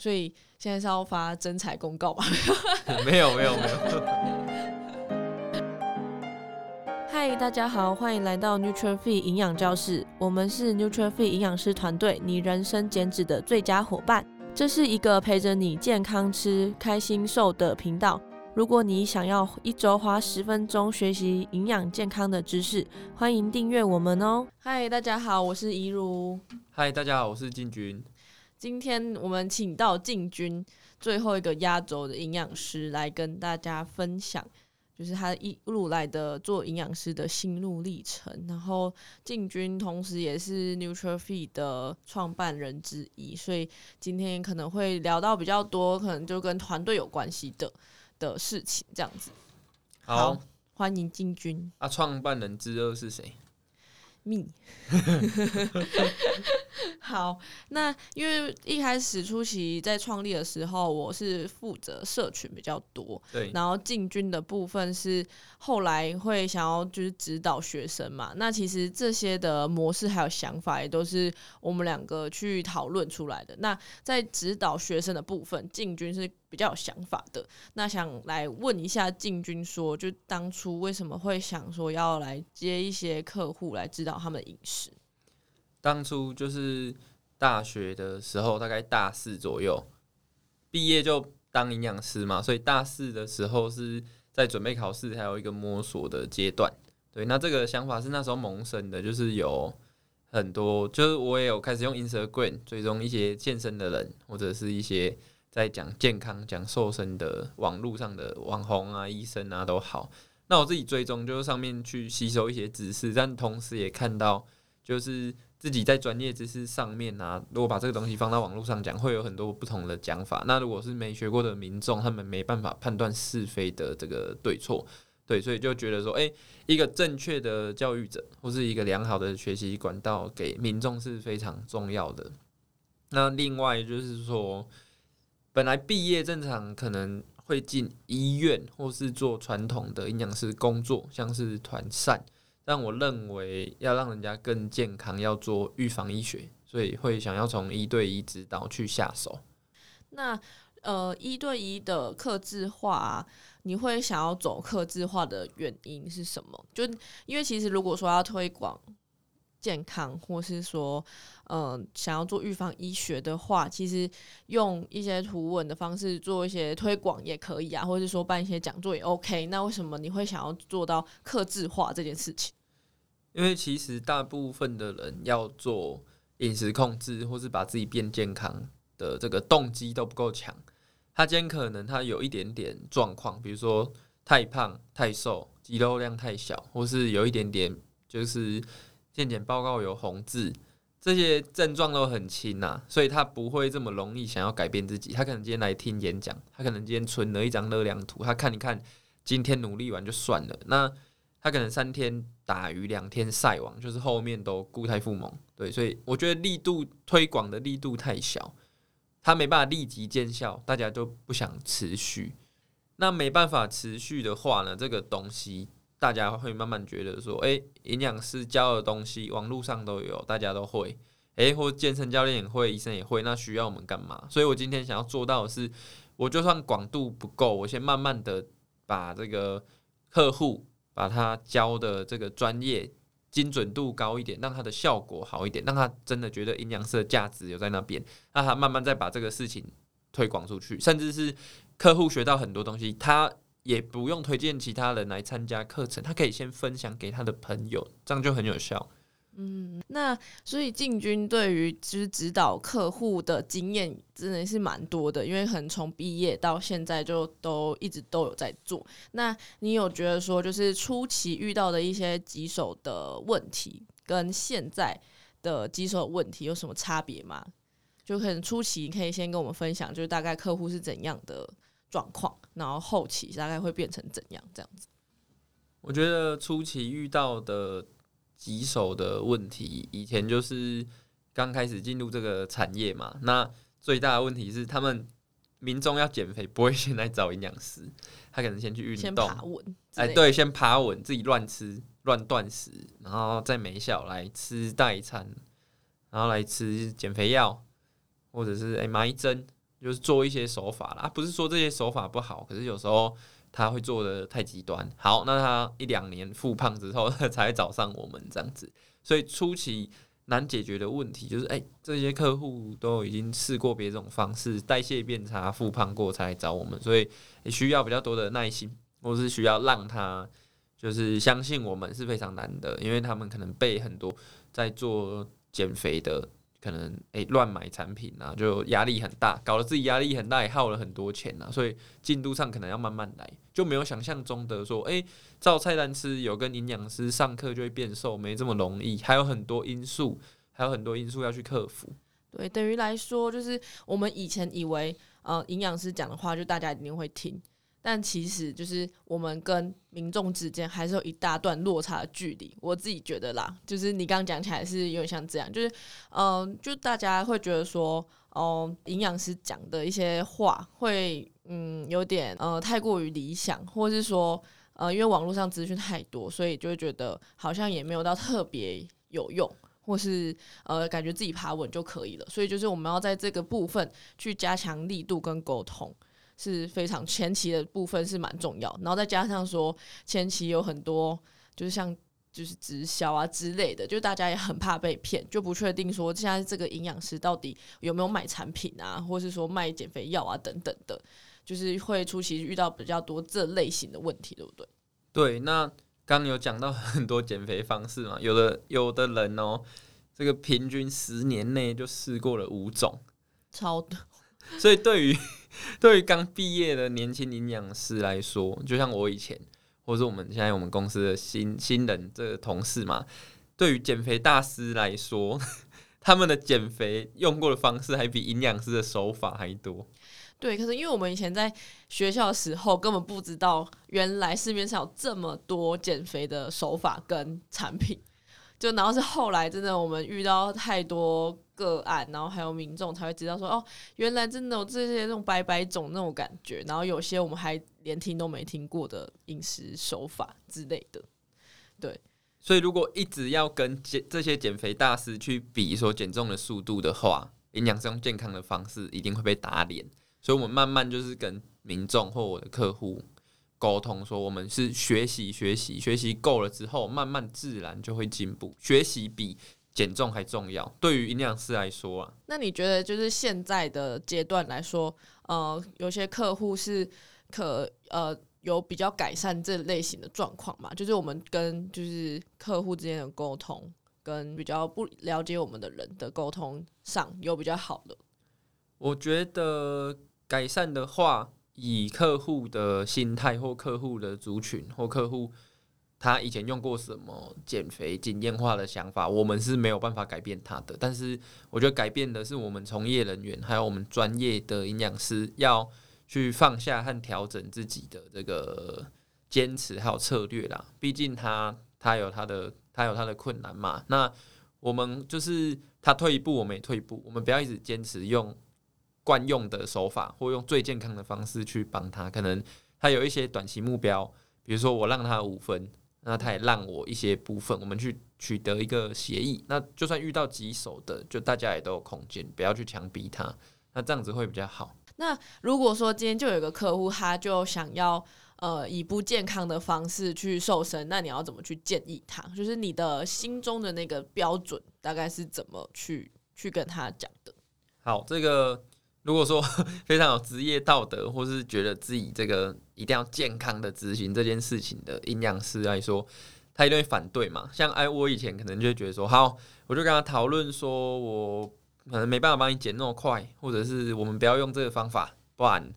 所以现在是要发征才公告吧？没有没有没有。嗨，大家好，欢迎来到 Nuture Fit 营养教室。我们是 Nuture Fit 营养师团队，你人生减脂的最佳伙伴。这是一个陪着你健康吃、开心瘦的频道。如果你想要一周花十分钟学习营养健康的知识，欢迎订阅我们哦。嗨，大家好，我是怡如。嗨，大家好，我是进军。今天我们请到进军最后一个压轴的营养师来跟大家分享，就是他一路来的做营养师的心路历程。然后进军同时也是 NutraFit 的创办人之一，所以今天可能会聊到比较多，可能就跟团队有关系的的事情，这样子。好，好，欢迎进军。啊，创办人之二是谁？密，好，那因为一开始初期在创立的时候，我是负责社群比较多，对，然后进军的部分是后来会想要就是指导学生嘛，那其实这些的模式还有想法也都是我们两个去讨论出来的。那在指导学生的部分，进军是比较有想法的，那想来问一下进军说，就当初为什么会想说要来接一些客户来指导他们的饮食？当初就是大学的时候，大概大四左右毕业就当营养师嘛，所以大四的时候是在准备考试，还有一个摸索的阶段。对，那这个想法是那时候萌生的，就是有很多，就是我也有开始用 Instagram 追踪一些健身的人，或者是一些。在讲健康、讲瘦身的网络上的网红啊、医生啊都好，那我自己追踪就是上面去吸收一些知识，但同时也看到就是自己在专业知识上面啊，如果把这个东西放到网络上讲，会有很多不同的讲法。那如果是没学过的民众，他们没办法判断是非的这个对错，对，所以就觉得说，诶，一个正确的教育者或是一个良好的学习管道给民众是非常重要的。那另外就是说。本来毕业正常可能会进医院或是做传统的营养师工作，像是团膳，但我认为要让人家更健康，要做预防医学，所以会想要从一对一指导去下手。那呃，一对一的克制化，你会想要走克制化的原因是什么？就因为其实如果说要推广。健康，或是说，嗯、想要做预防医学的话，其实用一些图文的方式做一些推广也可以啊，或者是说办一些讲座也 OK。那为什么你会想要做到克制化这件事情？因为其实大部分的人要做饮食控制，或是把自己变健康的这个动机都不够强。他今天可能他有一点点状况，比如说太胖、太瘦、肌肉量太小，或是有一点点就是。健检报告有红字，这些症状都很轻呐，所以他不会这么容易想要改变自己。他可能今天来听演讲，他可能今天存了一张热量图，他看一看，今天努力完就算了。那他可能三天打鱼两天晒网，就是后面都固态复萌。对，所以我觉得力度推广的力度太小，他没办法立即见效，大家都不想持续。那没办法持续的话呢，这个东西。大家会慢慢觉得说，诶、营养师教的东西网络上都有，大家都会，诶、或健身教练也会，医生也会，那需要我们干嘛？所以我今天想要做到的是，我就算广度不够，我先慢慢的把这个客户把他教的这个专业精准度高一点，让他的效果好一点，让他真的觉得营养师的价值有在那边，让他慢慢再把这个事情推广出去，甚至是客户学到很多东西，他。也不用推荐其他人来参加课程，他可以先分享给他的朋友，这样就很有效。嗯，那所以进军对于就是指导客户的经验真的是蛮多的，因为可能从毕业到现在就都一直都有在做。那你有觉得说，就是初期遇到的一些棘手的问题，跟现在的棘手问题有什么差别吗？就可能初期你可以先跟我们分享，就是大概客户是怎样的状况，然后后期大概会变成怎样？这样子，我觉得初期遇到的棘手的问题，以前就是刚开始进入这个产业嘛。那最大的问题是，他们民众要减肥，不会先来找营养师，他可能先去运动，哎，对，先爬稳，自己乱吃乱断食，然后再没效来吃代餐，然后来吃减肥药，或者是哎麻一针。就是做一些手法啦，不是说这些手法不好，可是有时候他会做的太极端。好，那他一两年复胖之后 他才找上我们这样子，所以初期难解决的问题就是，哎、这些客户都已经试过别种方式，代谢变差、复胖过才来找我们，所以也需要比较多的耐心，或是需要让他就是相信我们是非常难的，因为他们可能被很多在做减肥的。可能诶乱买产品啊，就压力很大，搞得自己压力很大，也耗了很多钱啊，所以进度上可能要慢慢来，就没有想象中的说，诶，照菜单吃，有跟营养师上课就会变瘦，没这么容易，还有很多因素，还有很多因素要去克服。对，等于来说，就是我们以前以为，呃，营养师讲的话，就大家一定会听。但其实就是我们跟民众之间还是有一大段落差的距离，我自己觉得啦，就是你刚刚讲起来是有点像这样，就是嗯、就大家会觉得说，哦、营养师讲的一些话会嗯有点呃太过于理想，或是说呃因为网络上资讯太多，所以就会觉得好像也没有到特别有用，或是呃感觉自己爬稳就可以了，所以就是我们要在这个部分去加强力度跟沟通。是非常前期的部分是蛮重要，然后再加上说前期有很多就是像就是直销啊之类的，就大家也很怕被骗，就不确定说现在这个营养师到底有没有卖产品啊，或是说卖减肥药啊等等的，就是会初期遇到比较多这类型的问题，对不对？对，那刚刚有讲到 很多减肥方式嘛，有的有的人哦，这个平均十年内就试过了五种，超多，所以对于。对于刚毕业的年轻营养师来说，就像我以前，或者我们现在我们公司的新新人这个同事嘛，对于减肥大师来说，他们的减肥用过的方式还比营养师的手法还多。对，可是因为我们以前在学校的时候，根本不知道原来市面上有这么多减肥的手法跟产品。就然后是后来真的我们遇到太多个案，然后还有民众才会知道说哦，原来真的有这些那种白白种那种感觉，然后有些我们还连听都没听过的饮食手法之类的。对，所以如果一直要跟减这些减肥大师去比说减重的速度的话，营养师用健康的方式一定会被打脸。所以我们慢慢就是跟民众或我的客户。沟通说，我们是学习学习学习够了之后，慢慢自然就会进步。学习比减重还重要，对于营养师来说啊。那你觉得，就是现在的阶段来说，呃，有些客户是可呃有比较改善这类型的状况嘛？就是我们跟就是客户之间的沟通，跟比较不了解我们的人的沟通上有比较好的。我觉得改善的话。以客户的心态或客户的族群或客户他以前用过什么减肥经验化的想法，我们是没有办法改变他的。但是我觉得改变的是我们从业人员还有我们专业的营养师要去放下和调整自己的这个坚持还有策略啦。毕竟他他有他的他有他的困难嘛。那我们就是他退一步，我们也退一步。我们不要一直坚持用。惯用的手法，或用最健康的方式去帮他。可能他有一些短期目标，比如说我让他五分，那他也让我一些部分，我们去取得一个协议。那就算遇到棘手的，就大家也都有空间，不要去强逼他。那这样子会比较好。那如果说今天就有一个客户，他就想要呃以不健康的方式去瘦身，那你要怎么去建议他？就是你的心中的那个标准大概是怎么去去跟他讲的？好，这个。如果说 非常有职业道德，或是觉得自己这个一定要健康的执行这件事情的营养师来说，他一定会反对嘛。像哎，我以前可能就觉得说，好，我就跟他讨论说，我可能没办法帮你减那么快，或者是我们不要用这个方法，不然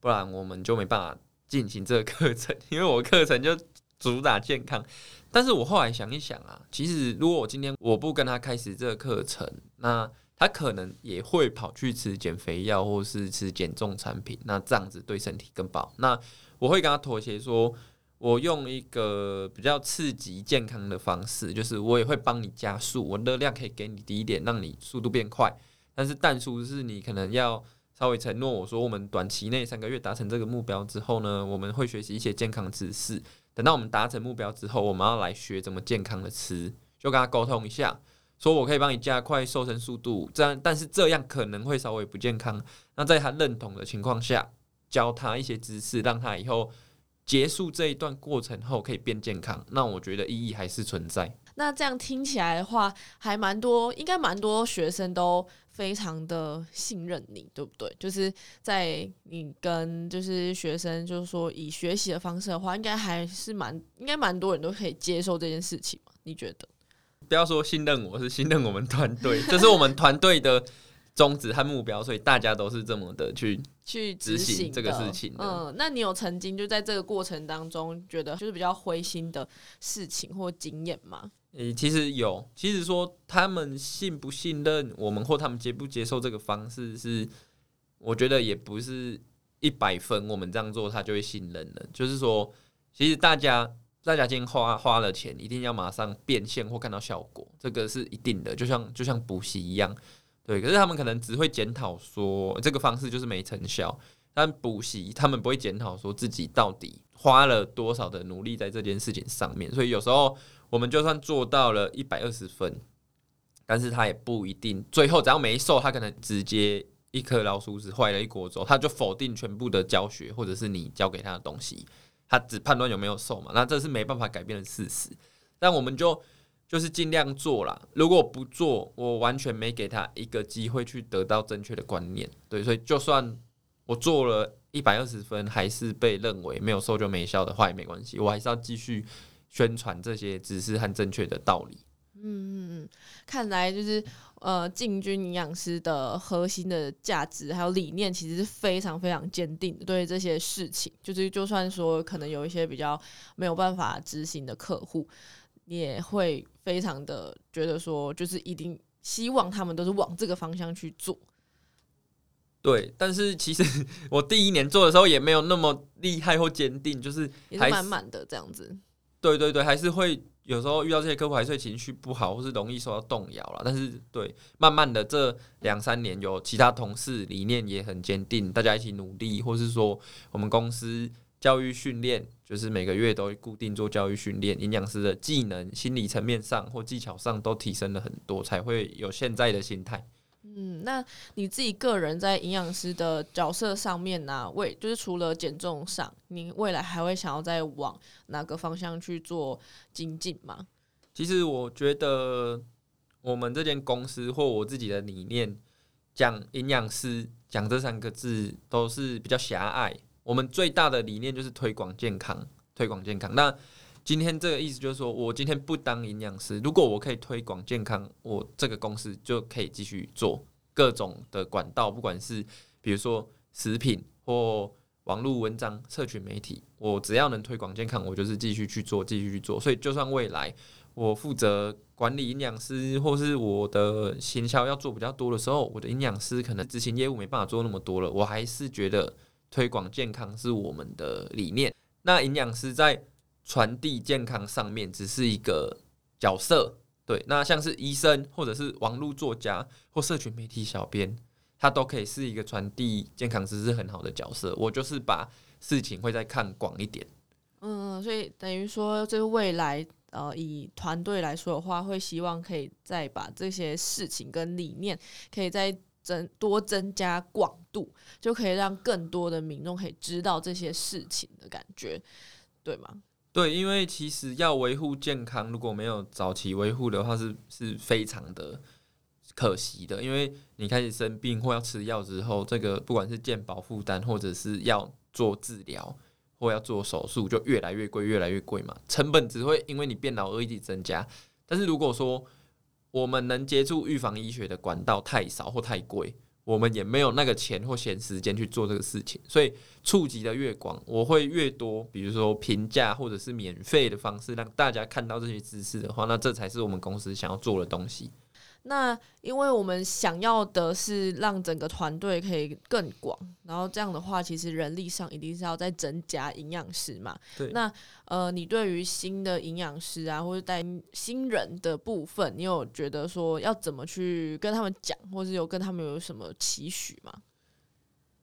不然我们就没办法进行这个课程，因为我课程就主打健康。但是我后来想一想啊，其实如果我今天我不跟他开始这个课程，那他可能也会跑去吃减肥药，或是吃减重产品，那这样子对身体更不好。那我会跟他妥协，说我用一个比较刺激健康的方式，就是我也会帮你加速，我热量可以给你低一点，让你速度变快。但是但书是你可能要稍微承诺我说，我们短期内三个月达成这个目标之后呢，我们会学习一些健康知识。等到我们达成目标之后，我们要来学怎么健康的吃，就跟他沟通一下。说我可以帮你加快瘦身速度，这样，但是这样可能会稍微不健康。那在他认同的情况下，教他一些知识，让他以后结束这一段过程后可以变健康。那我觉得意义还是存在。那这样听起来的话，还蛮多，应该蛮多学生都非常的信任你，对不对？就是在你跟就是学生，就是说以学习的方式的话，应该还是蛮，应该蛮多人都可以接受这件事情嘛？你觉得？不要说信任我，是信任我们团队，这是我们团队的宗旨和目标，所以大家都是这么的去去执行这个事情。嗯，那你有曾经就在这个过程当中觉得就是比较灰心的事情或经验吗？诶、欸，其实有，其实说他们信不信任我们，或他们接不接受这个方式，是我觉得也不是一百分，我们这样做他就会信任了。就是说，其实大家大家今天花花了钱，一定要马上变现或看到效果，这个是一定的。就像就像补习一样，对。可是他们可能只会检讨说这个方式就是没成效，但补习他们不会检讨说自己到底花了多少的努力在这件事情上面，所以有时候。我们就算做到了一百二十分，但是他也不一定最后只要没瘦，他可能直接一颗老鼠屎坏了一锅粥，他就否定全部的教学或者是你教给他的东西，他只判断有没有瘦嘛，那这是没办法改变的事实。但我们就就是尽量做啦，如果不做，我完全没给他一个机会去得到正确的观念。对，所以就算我做了一百二十分，还是被认为没有瘦就没效的话也没关系，我还是要继续。宣传这些知识和正确的道理。嗯嗯嗯，看来就是呃，进军营养师的核心的价值还有理念，其实是非常非常坚定的。对这些事情，就是就算说可能有一些比较没有办法执行的客户，你也会非常的觉得说，就是一定希望他们都是往这个方向去做。对，但是其实 我第一年做的时候也没有那么厉害或坚定，就是还是满满的这样子。对对对，还是会有时候遇到这些客户，还是情绪不好，或是容易受到动摇了。但是，对，慢慢的这两三年，有其他同事理念也很坚定，大家一起努力，或是说我们公司教育训练，就是每个月都固定做教育训练，营养师的技能、心理层面上或技巧上都提升了很多，才会有现在的心态。嗯，那你自己个人在营养师的角色上面呢、啊？为就是除了减重上，你未来还会想要再往哪个方向去做精进吗？其实我觉得我们这间公司或我自己的理念，讲营养师讲这三个字都是比较狭隘。我们最大的理念就是推广健康，推广健康。那今天这个意思就是说，我今天不当营养师，如果我可以推广健康，我这个公司就可以继续做各种的管道，不管是比如说食品或网络文章、社群媒体，我只要能推广健康，我就是继续去做，继续去做。所以，就算未来我负责管理营养师，或是我的行销要做比较多的时候，我的营养师可能执行业务没办法做那么多了，我还是觉得推广健康是我们的理念。那营养师在传递健康上面只是一个角色，对。那像是医生，或者是网络作家，或社群媒体小编，他都可以是一个传递健康知识很好的角色。我就是把事情会再看广一点。嗯，所以等于说，这个未来，呃，以团队来说的话，会希望可以再把这些事情跟理念，可以再增多增加广度，就可以让更多的民众可以知道这些事情的感觉，对吗？对，因为其实要维护健康，如果没有早期维护的话，是是非常的可惜的。因为你开始生病或要吃药之后，这个不管是健保负担，或者是要做治疗或要做手术，就越来越贵，越来越贵嘛。成本只会因为你变老而一直增加。但是如果说我们能接触预防医学的管道太少或太贵，我们也没有那个钱或闲时间去做这个事情，所以触及的越广，我会越多。比如说评价或者是免费的方式，让大家看到这些知识的话，那这才是我们公司想要做的东西。那因为我们想要的是让整个团队可以更广，然后这样的话，其实人力上一定是要再增加营养师嘛。对。那呃，你对于新的营养师啊，或者带新人的部分，你有觉得说要怎么去跟他们讲，或是有跟他们有什么期许吗？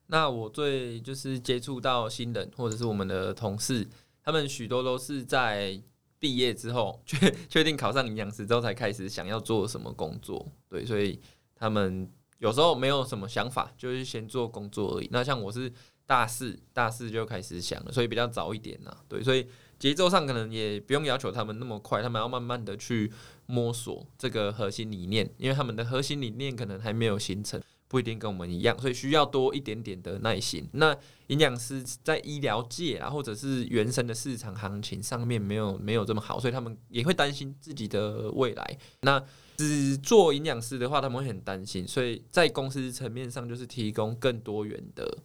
那我最就是接触到新人或者是我们的同事，他们许多都是在毕业之后确确定考上营养师之后，才开始想要做什么工作。对，所以他们有时候没有什么想法，就是先做工作而已。那像我是大四，大四就开始想了，所以比较早一点呐。对，所以节奏上可能也不用要求他们那么快，他们要慢慢的去摸索这个核心理念，因为他们的核心理念可能还没有形成。不一定跟我们一样，所以需要多一点点的耐心。那营养师在医疗界啊，或者是原生的市场行情上面没有没有这么好，所以他们也会担心自己的未来。那只做营养师的话，他们会很担心。所以在公司层面上，就是提供更多元的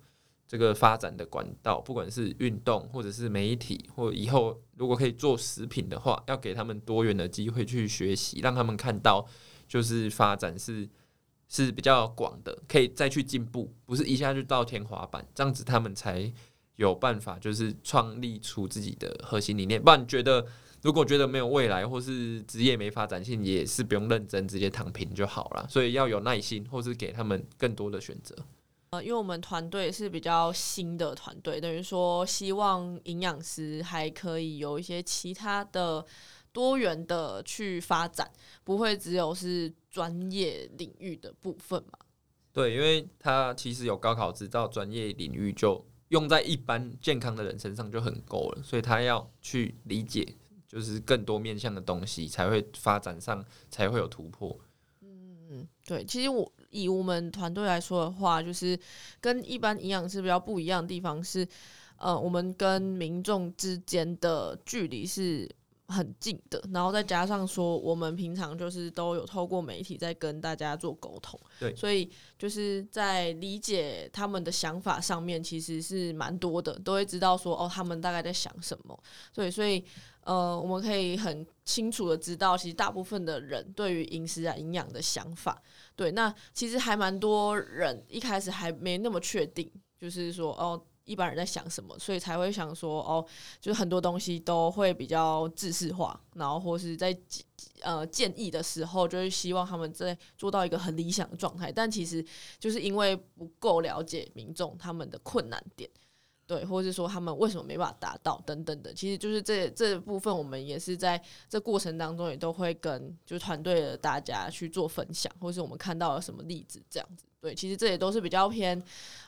这个发展的管道，不管是运动或者是媒体，或以后如果可以做食品的话，要给他们多元的机会去学习，让他们看到就是发展是。是比较广的，可以再去进步，不是一下就到天花板，这样子他们才有办法，就是创立出自己的核心理念。不然觉得，如果觉得没有未来，或是职业没发展性，也是不用认真，直接躺平就好了。所以要有耐心，或是给他们更多的选择。呃，因为我们团队是比较新的团队，等于说希望营养师还可以有一些其他的。多元的去发展，不会只有是专业领域的部分嘛？对，因为他其实有高考执照，专业领域就用在一般健康的人身上就很够了，所以他要去理解，就是更多面向的东西，才会发展上才会有突破。嗯嗯，对，其实我以我们团队来说的话，就是跟一般营养师比较不一样的地方是，呃，我们跟民众之间的距离是。很近的，然后再加上说，我们平常就是都有透过媒体在跟大家做沟通，对，所以就是在理解他们的想法上面，其实是蛮多的，都会知道说哦，他们大概在想什么，对，所以呃，我们可以很清楚的知道，其实大部分的人对于饮食啊、营养的想法，对，那其实还蛮多人一开始还没那么确定，就是说哦。一般人在想什么，所以才会想说哦，就是很多东西都会比较制式化，然后或是在呃建议的时候，就是希望他们在做到一个很理想的状态，但其实就是因为不够了解民众他们的困难点。对，或者是说他们为什么没办法达到等等的，其实就是这这部分，我们也是在这过程当中也都会跟就是团队的大家去做分享，或是我们看到了什么例子这样子。对，其实这也都是比较偏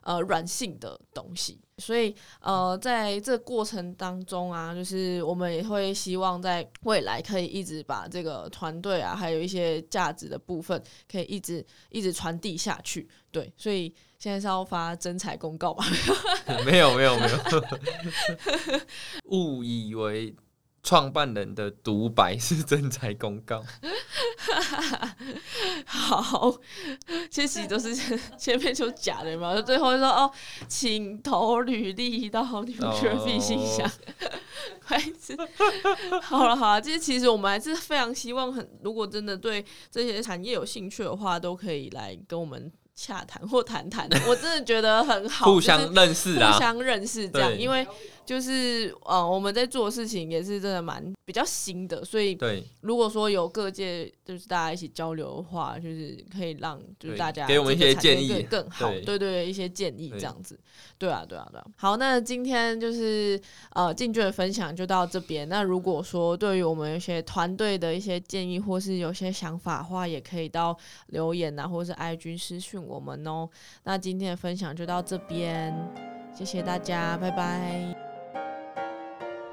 呃软性的东西，所以呃在这过程当中啊，就是我们也会希望在未来可以一直把这个团队啊，还有一些价值的部分，可以一直一直传递下去。对，所以。现在是要发征才公告吧？没有没有没有，误以为创办人的独白是征才公告。好，其实都是前面就假的嘛，最后就说哦，请投履历到你们绝密信箱。还是好了好了，这些其实我们还是非常希望很，很如果真的对这些产业有兴趣的话，都可以来跟我们。洽谈或谈谈，我真的觉得很好，互相认识啊，互相认识这样，因为。就是呃，我们在做的事情也是真的蛮比较新的，所以对，如果说有各界就是大家一起交流的话，就是可以让就是大家给我们一些建议更好，对对对，一些建议这样子，对啊对啊对啊。好，那今天就是呃进军的分享就到这边。那如果说对于我们一些团队的一些建议或是有些想法的话，也可以到留言啊，或是 IG 私讯我们哦。那今天的分享就到这边，谢谢大家，拜拜。